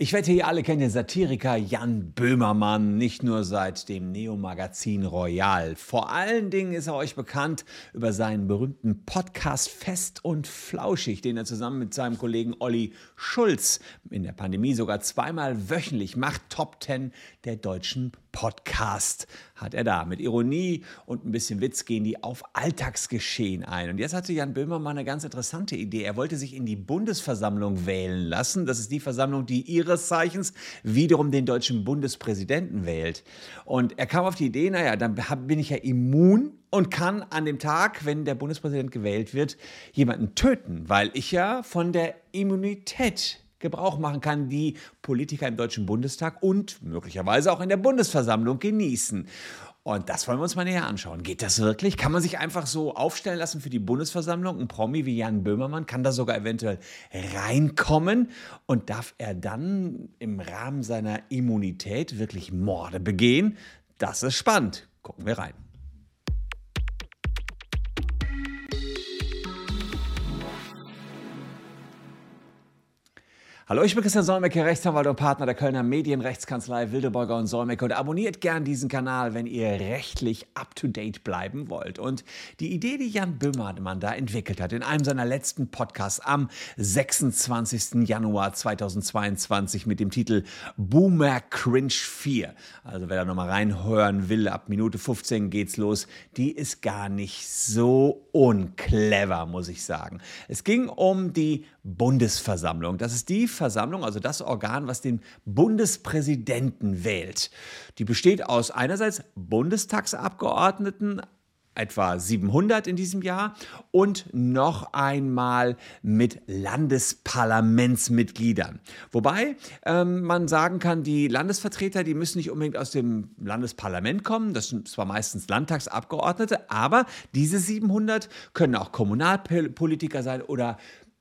Ich wette, ihr alle kennt den Satiriker Jan Böhmermann, nicht nur seit dem Neo-Magazin Royal. Vor allen Dingen ist er euch bekannt über seinen berühmten Podcast Fest und Flauschig, den er zusammen mit seinem Kollegen Olli Schulz in der Pandemie sogar zweimal wöchentlich macht. Top 10 der deutschen Podcast hat er da. Mit Ironie und ein bisschen Witz gehen die auf Alltagsgeschehen ein. Und jetzt hatte Jan Böhmermann eine ganz interessante Idee. Er wollte sich in die Bundesversammlung wählen lassen. Das ist die Versammlung, die ihres Zeichens wiederum den deutschen Bundespräsidenten wählt. Und er kam auf die Idee, naja, dann bin ich ja immun und kann an dem Tag, wenn der Bundespräsident gewählt wird, jemanden töten, weil ich ja von der Immunität Gebrauch machen kann, die Politiker im Deutschen Bundestag und möglicherweise auch in der Bundesversammlung genießen. Und das wollen wir uns mal näher anschauen. Geht das wirklich? Kann man sich einfach so aufstellen lassen für die Bundesversammlung? Ein Promi wie Jan Böhmermann kann da sogar eventuell reinkommen und darf er dann im Rahmen seiner Immunität wirklich Morde begehen? Das ist spannend. Gucken wir rein. Hallo, ich bin Christian Solmecke, Rechtsanwalt und Partner der Kölner Medienrechtskanzlei Wildeborger und Solmecke und abonniert gern diesen Kanal, wenn ihr rechtlich up-to-date bleiben wollt. Und die Idee, die Jan Böhmermann da entwickelt hat in einem seiner letzten Podcasts am 26. Januar 2022 mit dem Titel Boomer Cringe 4, also wer da nochmal reinhören will, ab Minute 15 geht's los, die ist gar nicht so unclever, muss ich sagen. Es ging um die Bundesversammlung. Das ist die Versammlung, also das Organ, was den Bundespräsidenten wählt. Die besteht aus einerseits Bundestagsabgeordneten, etwa 700 in diesem Jahr und noch einmal mit Landesparlamentsmitgliedern. Wobei ähm, man sagen kann, die Landesvertreter, die müssen nicht unbedingt aus dem Landesparlament kommen, das sind zwar meistens Landtagsabgeordnete, aber diese 700 können auch Kommunalpolitiker sein oder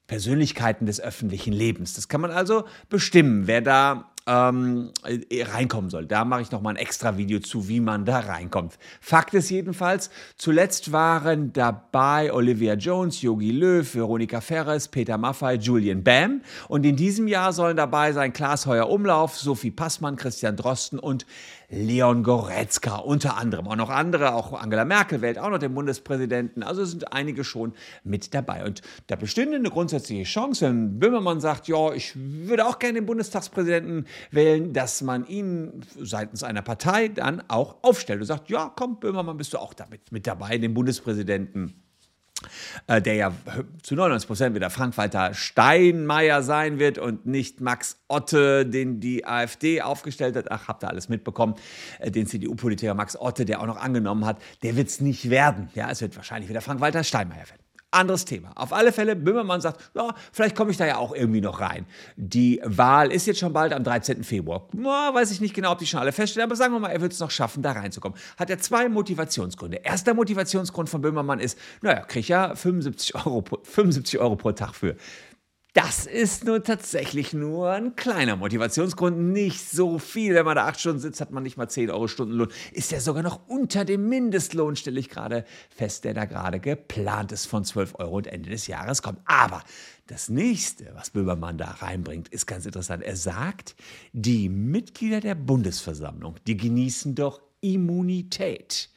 Persönlichkeiten des öffentlichen Lebens. Das kann man also bestimmen, wer da ähm, äh, reinkommen soll. Da mache ich noch mal ein extra Video zu, wie man da reinkommt. Fakt ist jedenfalls, zuletzt waren dabei Olivia Jones, Yogi Löw, Veronika Ferres, Peter Maffay, Julian Bam. Und in diesem Jahr sollen dabei sein Klaas Heuer Umlauf, Sophie Passmann, Christian Drosten und Leon Goretzka unter anderem. Auch noch andere, auch Angela Merkel wählt auch noch den Bundespräsidenten. Also sind einige schon mit dabei. Und da bestünde eine grundsätzliche Chance, wenn Böhmermann sagt, ja, ich würde auch gerne den Bundestagspräsidenten wählen, dass man ihn seitens einer Partei dann auch aufstellt und sagt, ja, komm, Böhmermann, bist du auch damit mit dabei, den Bundespräsidenten äh, der ja zu 99 Prozent wieder Frank-Walter Steinmeier sein wird und nicht Max Otte, den die AfD aufgestellt hat. Ach, habt ihr alles mitbekommen. Äh, den CDU-Politiker Max Otte, der auch noch angenommen hat, der wird es nicht werden. Ja, es wird wahrscheinlich wieder Frank-Walter Steinmeier werden. Anderes Thema. Auf alle Fälle, Böhmermann sagt, ja, vielleicht komme ich da ja auch irgendwie noch rein. Die Wahl ist jetzt schon bald am 13. Februar. Na, weiß ich nicht genau, ob die schon alle feststellen, aber sagen wir mal, er wird es noch schaffen, da reinzukommen. Hat er zwei Motivationsgründe. Erster Motivationsgrund von Böhmermann ist, naja, kriege ich ja 75 Euro, 75 Euro pro Tag für. Das ist nur tatsächlich nur ein kleiner Motivationsgrund, nicht so viel. Wenn man da acht Stunden sitzt, hat man nicht mal 10 Euro Stundenlohn. Ist ja sogar noch unter dem Mindestlohn, stelle ich gerade fest, der da gerade geplant ist von 12 Euro und Ende des Jahres kommt. Aber das nächste, was Böhmermann da reinbringt, ist ganz interessant. Er sagt, die Mitglieder der Bundesversammlung, die genießen doch Immunität.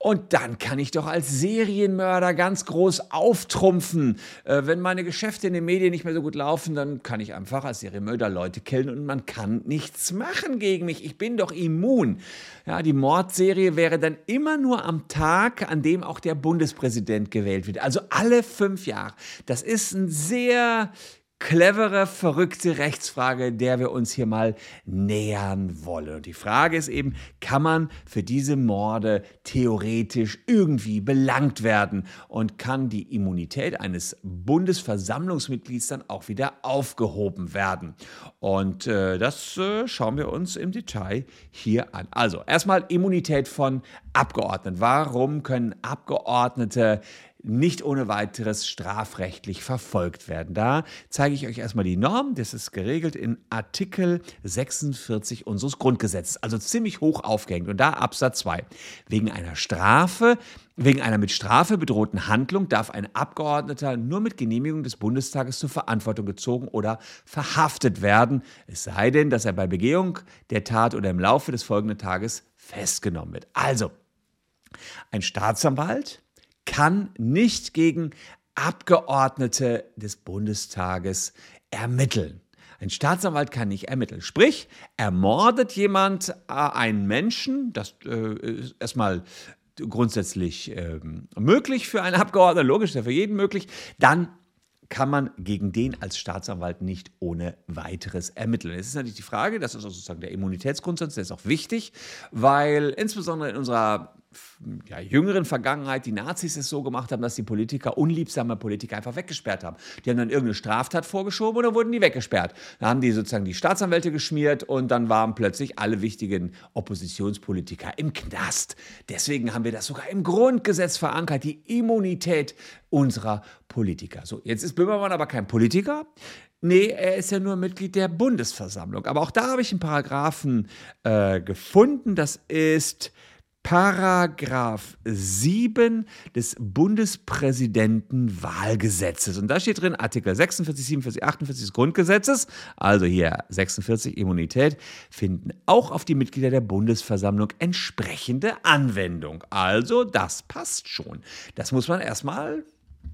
Und dann kann ich doch als Serienmörder ganz groß auftrumpfen. Äh, wenn meine Geschäfte in den Medien nicht mehr so gut laufen, dann kann ich einfach als Serienmörder Leute killen und man kann nichts machen gegen mich. Ich bin doch immun. Ja, die Mordserie wäre dann immer nur am Tag, an dem auch der Bundespräsident gewählt wird. Also alle fünf Jahre. Das ist ein sehr clevere, verrückte Rechtsfrage, der wir uns hier mal nähern wollen. Und die Frage ist eben, kann man für diese Morde theoretisch irgendwie belangt werden und kann die Immunität eines Bundesversammlungsmitglieds dann auch wieder aufgehoben werden? Und äh, das äh, schauen wir uns im Detail hier an. Also erstmal Immunität von Abgeordneten. Warum können Abgeordnete nicht ohne weiteres strafrechtlich verfolgt werden. Da zeige ich euch erstmal die Norm. Das ist geregelt in Artikel 46 unseres Grundgesetzes, also ziemlich hoch aufgehängt. Und da Absatz 2. Wegen einer Strafe Wegen einer mit Strafe bedrohten Handlung darf ein Abgeordneter nur mit Genehmigung des Bundestages zur Verantwortung gezogen oder verhaftet werden, es sei denn, dass er bei Begehung der Tat oder im Laufe des folgenden Tages festgenommen wird. Also, ein Staatsanwalt kann nicht gegen Abgeordnete des Bundestages ermitteln. Ein Staatsanwalt kann nicht ermitteln. Sprich, ermordet jemand äh, einen Menschen, das äh, ist erstmal grundsätzlich äh, möglich für einen Abgeordneten, logisch, ist ja für jeden möglich, dann kann man gegen den als Staatsanwalt nicht ohne weiteres ermitteln. Es ist natürlich die Frage, das ist sozusagen der Immunitätsgrundsatz, der ist auch wichtig, weil insbesondere in unserer ja, jüngeren Vergangenheit die Nazis es so gemacht haben, dass die Politiker, unliebsame Politiker einfach weggesperrt haben. Die haben dann irgendeine Straftat vorgeschoben oder wurden die weggesperrt. Da haben die sozusagen die Staatsanwälte geschmiert und dann waren plötzlich alle wichtigen Oppositionspolitiker im Knast. Deswegen haben wir das sogar im Grundgesetz verankert, die Immunität unserer Politiker. So, jetzt ist Böhmermann aber kein Politiker. Nee, er ist ja nur Mitglied der Bundesversammlung. Aber auch da habe ich einen Paragraphen äh, gefunden. Das ist Paragraph 7 des Bundespräsidentenwahlgesetzes. Und da steht drin Artikel 46, 47, 48 des Grundgesetzes, also hier 46 Immunität, finden auch auf die Mitglieder der Bundesversammlung entsprechende Anwendung. Also das passt schon. Das muss man erstmal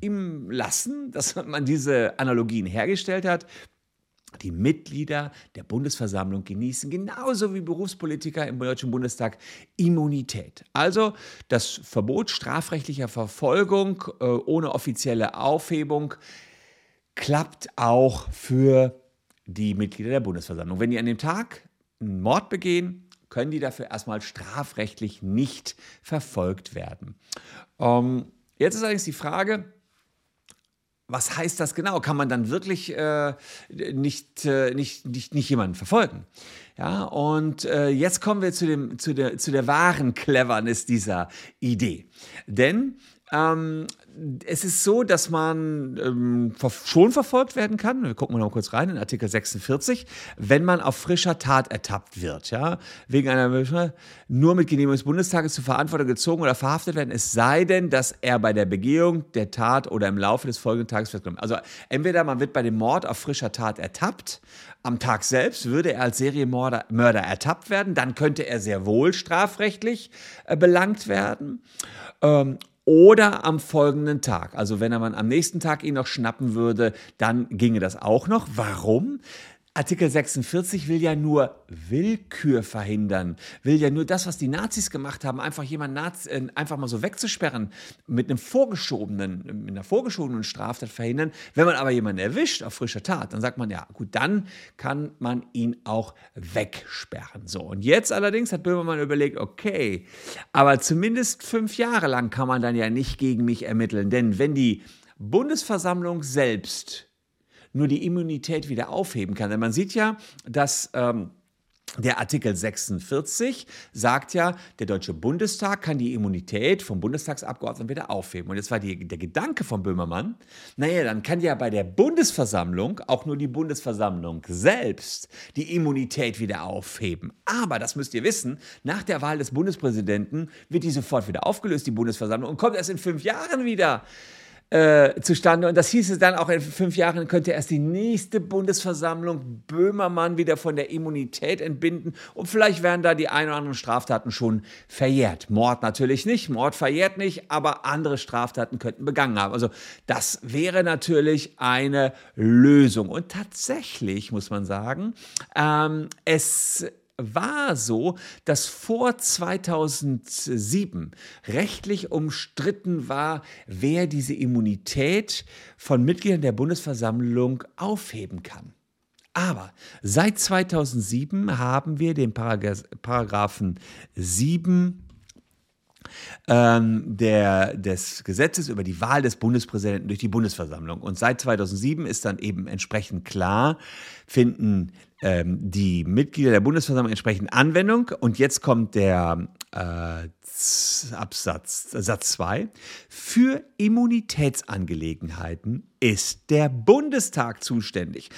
ihm lassen, dass man diese Analogien hergestellt hat. Die Mitglieder der Bundesversammlung genießen genauso wie Berufspolitiker im Deutschen Bundestag Immunität. Also das Verbot strafrechtlicher Verfolgung äh, ohne offizielle Aufhebung klappt auch für die Mitglieder der Bundesversammlung. Wenn die an dem Tag einen Mord begehen, können die dafür erstmal strafrechtlich nicht verfolgt werden. Ähm, jetzt ist allerdings die Frage, was heißt das genau? Kann man dann wirklich äh, nicht, äh, nicht, nicht, nicht jemanden verfolgen? Ja, und äh, jetzt kommen wir zu, dem, zu, der, zu der wahren Cleverness dieser Idee. Denn ähm, es ist so, dass man ähm, schon verfolgt werden kann. Wir gucken mal noch kurz rein in Artikel 46, wenn man auf frischer Tat ertappt wird, ja, wegen einer nur mit Genehmigung des Bundestages zur Verantwortung gezogen oder verhaftet werden, es sei denn, dass er bei der Begehung der Tat oder im Laufe des folgenden Tages festgenommen. Also entweder man wird bei dem Mord auf frischer Tat ertappt, am Tag selbst würde er als Serienmörder Mörder ertappt werden, dann könnte er sehr wohl strafrechtlich äh, belangt werden. Ähm, oder am folgenden Tag. Also wenn man am nächsten Tag ihn noch schnappen würde, dann ginge das auch noch. Warum? Artikel 46 will ja nur Willkür verhindern, will ja nur das, was die Nazis gemacht haben, einfach jemanden äh, einfach mal so wegzusperren, mit einem vorgeschobenen, mit einer vorgeschobenen Straftat verhindern. Wenn man aber jemanden erwischt auf frischer Tat, dann sagt man ja, gut, dann kann man ihn auch wegsperren. So, und jetzt allerdings hat Böhmermann überlegt, okay, aber zumindest fünf Jahre lang kann man dann ja nicht gegen mich ermitteln, denn wenn die Bundesversammlung selbst nur die Immunität wieder aufheben kann. Denn man sieht ja, dass... Ähm, der Artikel 46 sagt ja, der Deutsche Bundestag kann die Immunität vom Bundestagsabgeordneten wieder aufheben. Und jetzt war die, der Gedanke von Böhmermann, naja, dann kann ja bei der Bundesversammlung auch nur die Bundesversammlung selbst die Immunität wieder aufheben. Aber, das müsst ihr wissen, nach der Wahl des Bundespräsidenten wird die sofort wieder aufgelöst, die Bundesversammlung, und kommt erst in fünf Jahren wieder äh, zustande. Und das hieße dann auch in fünf Jahren könnte erst die nächste Bundesversammlung Böhmermann wieder von der Immunität entbinden. Und vielleicht wären da die ein oder anderen Straftaten schon verjährt. Mord natürlich nicht, Mord verjährt nicht, aber andere Straftaten könnten begangen haben. Also das wäre natürlich eine Lösung. Und tatsächlich muss man sagen, ähm, es war so, dass vor 2007 rechtlich umstritten war, wer diese Immunität von Mitgliedern der Bundesversammlung aufheben kann. Aber seit 2007 haben wir den Paragraphen 7 ähm, der, des Gesetzes über die Wahl des Bundespräsidenten durch die Bundesversammlung. Und seit 2007 ist dann eben entsprechend klar, finden ähm, die Mitglieder der Bundesversammlung entsprechend Anwendung. Und jetzt kommt der äh, Absatz, Satz 2. Für Immunitätsangelegenheiten ist der Bundestag zuständig.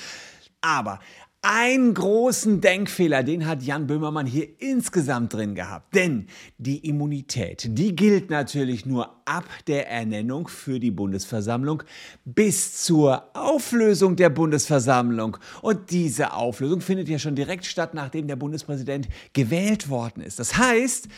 Aber einen großen Denkfehler, den hat Jan Böhmermann hier insgesamt drin gehabt. Denn die Immunität, die gilt natürlich nur ab der Ernennung für die Bundesversammlung bis zur Auflösung der Bundesversammlung. Und diese Auflösung findet ja schon direkt statt, nachdem der Bundespräsident gewählt worden ist. Das heißt,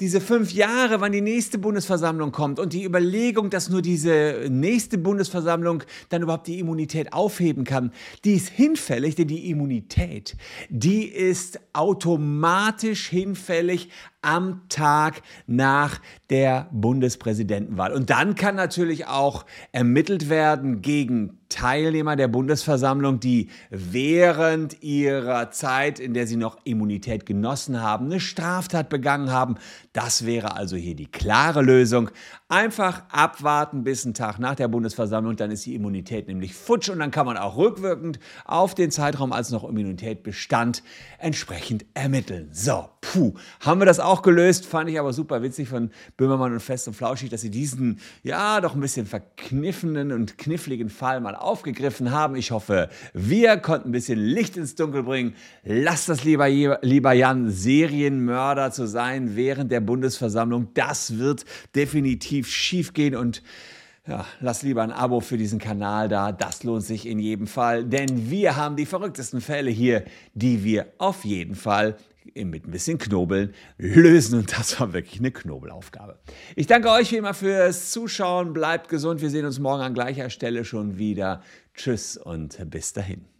diese fünf Jahre, wann die nächste Bundesversammlung kommt und die Überlegung, dass nur diese nächste Bundesversammlung dann überhaupt die Immunität aufheben kann, die ist hinfällig, denn die Immunität, die ist automatisch hinfällig am Tag nach der Bundespräsidentenwahl. Und dann kann natürlich auch ermittelt werden gegen Teilnehmer der Bundesversammlung, die während ihrer Zeit, in der sie noch Immunität genossen haben, eine Straftat begangen haben. Das wäre also hier die klare Lösung. Einfach abwarten bis einen Tag nach der Bundesversammlung, dann ist die Immunität nämlich futsch und dann kann man auch rückwirkend auf den Zeitraum, als noch Immunität bestand, entsprechend ermitteln. So, puh, haben wir das auch gelöst, fand ich aber super witzig von Böhmermann und Fest und Flauschig, dass sie diesen, ja, doch ein bisschen verkniffenen und kniffligen Fall mal aufgegriffen haben. Ich hoffe, wir konnten ein bisschen Licht ins Dunkel bringen. Lasst das lieber, lieber Jan, Serienmörder zu sein während der Bundesversammlung. Das wird definitiv definitiv schief gehen und ja, lass lieber ein Abo für diesen Kanal da. Das lohnt sich in jedem Fall, denn wir haben die verrücktesten Fälle hier, die wir auf jeden Fall mit ein bisschen Knobeln lösen. Und das war wirklich eine Knobelaufgabe. Ich danke euch wie immer fürs Zuschauen. Bleibt gesund. Wir sehen uns morgen an gleicher Stelle schon wieder. Tschüss und bis dahin.